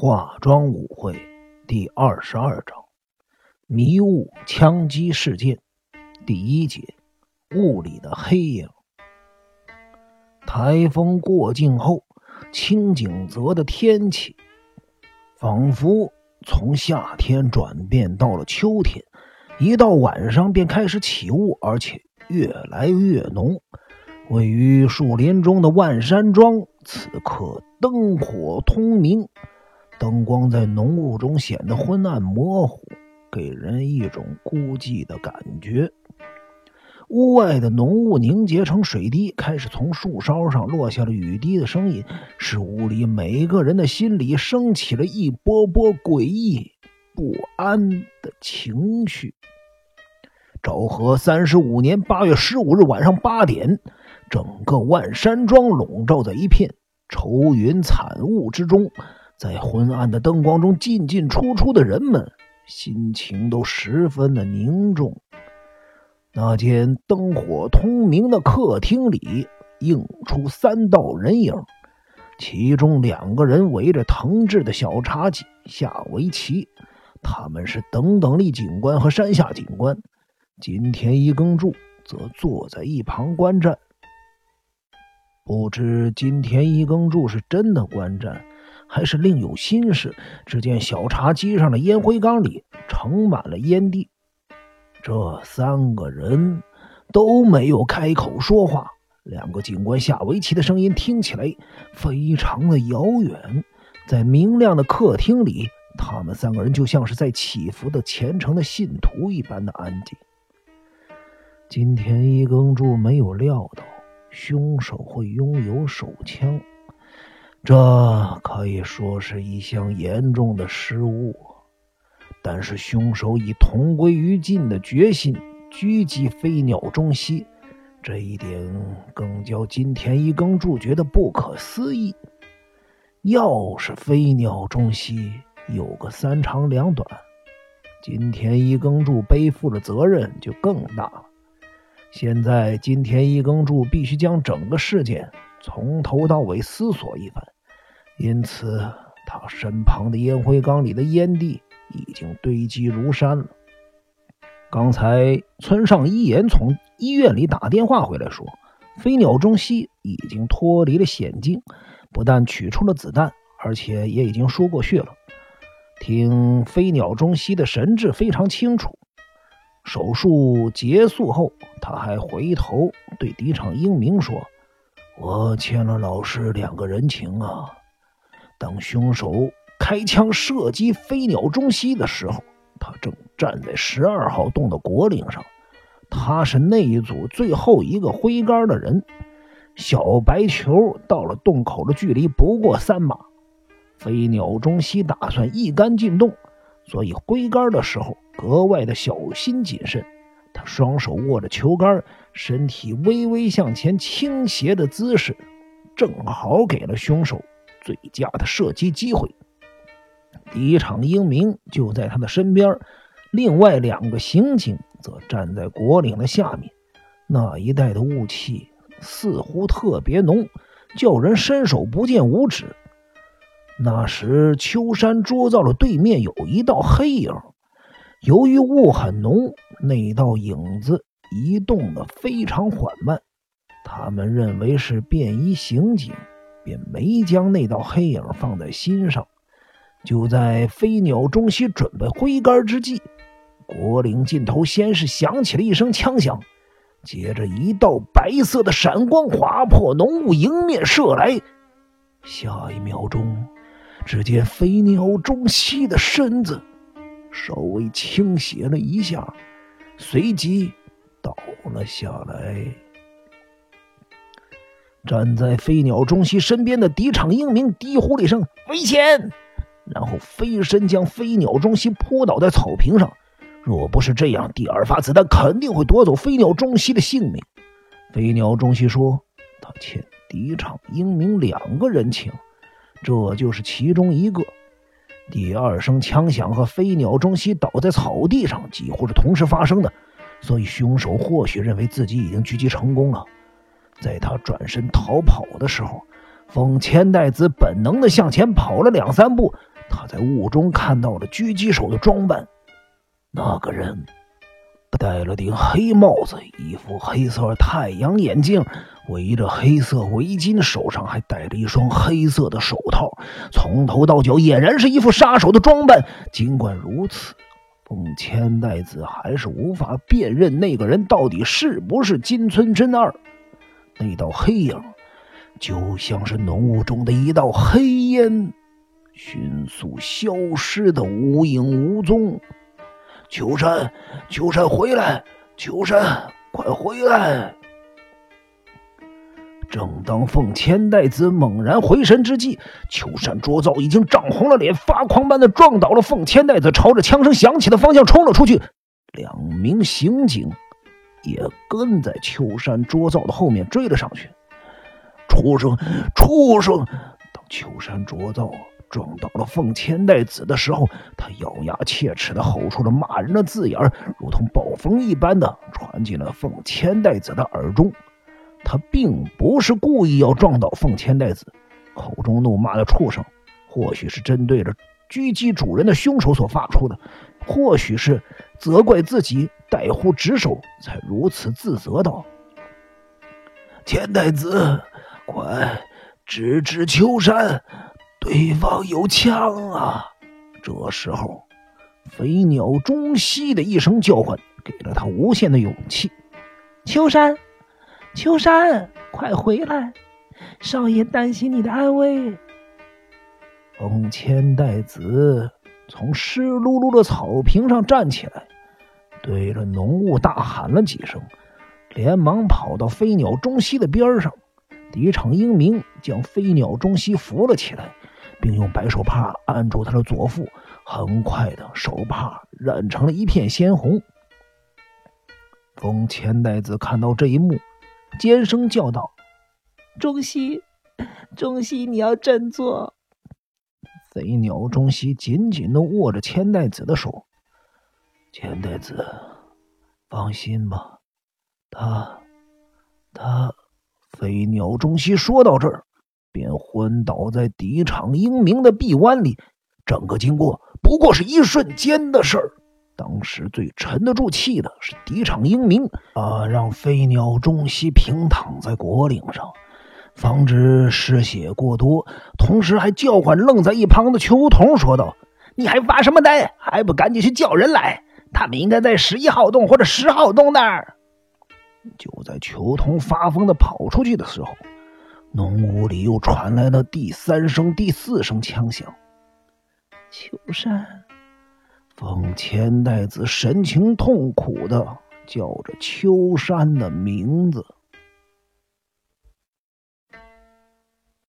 化妆舞会第二十二章：迷雾枪击事件第一节：雾里的黑影。台风过境后，清景泽的天气仿佛从夏天转变到了秋天，一到晚上便开始起雾，而且越来越浓。位于树林中的万山庄，此刻灯火通明，灯光在浓雾中显得昏暗模糊，给人一种孤寂的感觉。屋外的浓雾凝结成水滴，开始从树梢上落下了雨滴的声音，使屋里每个人的心里升起了一波波诡异不安的情绪。昭和三十五年八月十五日晚上八点。整个万山庄笼罩在一片愁云惨雾之中，在昏暗的灯光中进进出出的人们心情都十分的凝重。那间灯火通明的客厅里映出三道人影，其中两个人围着藤制的小茶几下围棋，他们是等等立警官和山下警官。金田一耕助则坐在一旁观战。不知金田一耕助是真的观战，还是另有心事。只见小茶几上的烟灰缸里盛满了烟蒂，这三个人都没有开口说话。两个警官下围棋的声音听起来非常的遥远，在明亮的客厅里，他们三个人就像是在祈福的虔诚的信徒一般的安静。今天一耕助没有料到。凶手会拥有手枪，这可以说是一项严重的失误。但是凶手以同归于尽的决心狙击飞鸟中西，这一点更叫金田一耕助觉得不可思议。要是飞鸟中西有个三长两短，金田一耕助背负的责任就更大了。现在，金田一耕助必须将整个事件从头到尾思索一番，因此他身旁的烟灰缸里的烟蒂已经堆积如山了。刚才村上一言从医院里打电话回来，说飞鸟中西已经脱离了险境，不但取出了子弹，而且也已经输过血了。听飞鸟中西的神志非常清楚。手术结束后，他还回头对敌场英明说：“我欠了老师两个人情啊！”当凶手开枪射击飞鸟中西的时候，他正站在十二号洞的果岭上。他是那一组最后一个挥杆的人。小白球到了洞口的距离不过三码。飞鸟中西打算一杆进洞，所以挥杆的时候。格外的小心谨慎，他双手握着球杆，身体微微向前倾斜的姿势，正好给了凶手最佳的射击机会。第一场英明就在他的身边，另外两个刑警则站在果岭的下面。那一带的雾气似乎特别浓，叫人伸手不见五指。那时秋山捉到了对面有一道黑影。由于雾很浓，那道影子移动的非常缓慢，他们认为是便衣刑警，便没将那道黑影放在心上。就在飞鸟中西准备挥杆之际，国岭尽头先是响起了一声枪响，接着一道白色的闪光划破浓雾迎面射来，下一秒钟，只见飞鸟中西的身子。稍微倾斜了一下，随即倒了下来。站在飞鸟中西身边的敌场英明低呼了一声“危险”，然后飞身将飞鸟中西扑倒在草坪上。若不是这样，第二发子弹肯定会夺走飞鸟中西的性命。飞鸟中西说：“他欠敌场英明两个人情，这就是其中一个。”第二声枪响和飞鸟中西倒在草地上几乎是同时发生的，所以凶手或许认为自己已经狙击成功了。在他转身逃跑的时候，丰千代子本能的向前跑了两三步，他在雾中看到了狙击手的装扮。那个人戴了顶黑帽子，一副黑色太阳眼镜，围着黑色围巾，手上还戴着一双黑色的手套，从头到脚俨然是一副杀手的装扮。尽管如此，凤千代子还是无法辨认那个人到底是不是金村真二。那道黑影就像是浓雾中的一道黑烟，迅速消失的无影无踪。秋山，秋山回来！秋山，快回来！正当凤千代子猛然回神之际，秋山卓造已经涨红了脸，发狂般的撞倒了凤千代子，朝着枪声响起的方向冲了出去。两名刑警也跟在秋山卓造的后面追了上去。畜生，畜生！当秋山卓造。撞倒了凤千代子的时候，他咬牙切齿的吼出了骂人的字眼如同暴风一般的传进了凤千代子的耳中。他并不是故意要撞倒凤千代子，口中怒骂的畜生，或许是针对着狙击主人的凶手所发出的，或许是责怪自己怠忽职守才如此自责道：“千代子，快直指秋山！”对方有枪啊！这时候，飞鸟中西的一声叫唤给了他无限的勇气。秋山，秋山，快回来！少爷担心你的安危。风千代子从湿漉漉的草坪上站起来，对着浓雾大喊了几声，连忙跑到飞鸟中西的边上。敌场英明将飞鸟中西扶了起来。并用白手帕按住他的左腹，很快的手帕染成了一片鲜红。风千代子看到这一幕，尖声叫道：“中西，中西，你要振作！”飞鸟中西紧紧的握着千代子的手。千代子，放心吧，他，他……飞鸟中西说到这儿。便昏倒在敌场英明的臂弯里，整个经过不过是一瞬间的事儿。当时最沉得住气的是敌场英明啊，让飞鸟中西平躺在果岭上，防止失血过多，同时还叫唤愣在一旁的秋桐说道：“你还发什么呆？还不赶紧去叫人来？他们应该在十一号洞或者十号洞那儿。”就在秋桐发疯的跑出去的时候。浓雾里又传来了第三声、第四声枪响。秋山，凤千代子神情痛苦的叫着秋山的名字。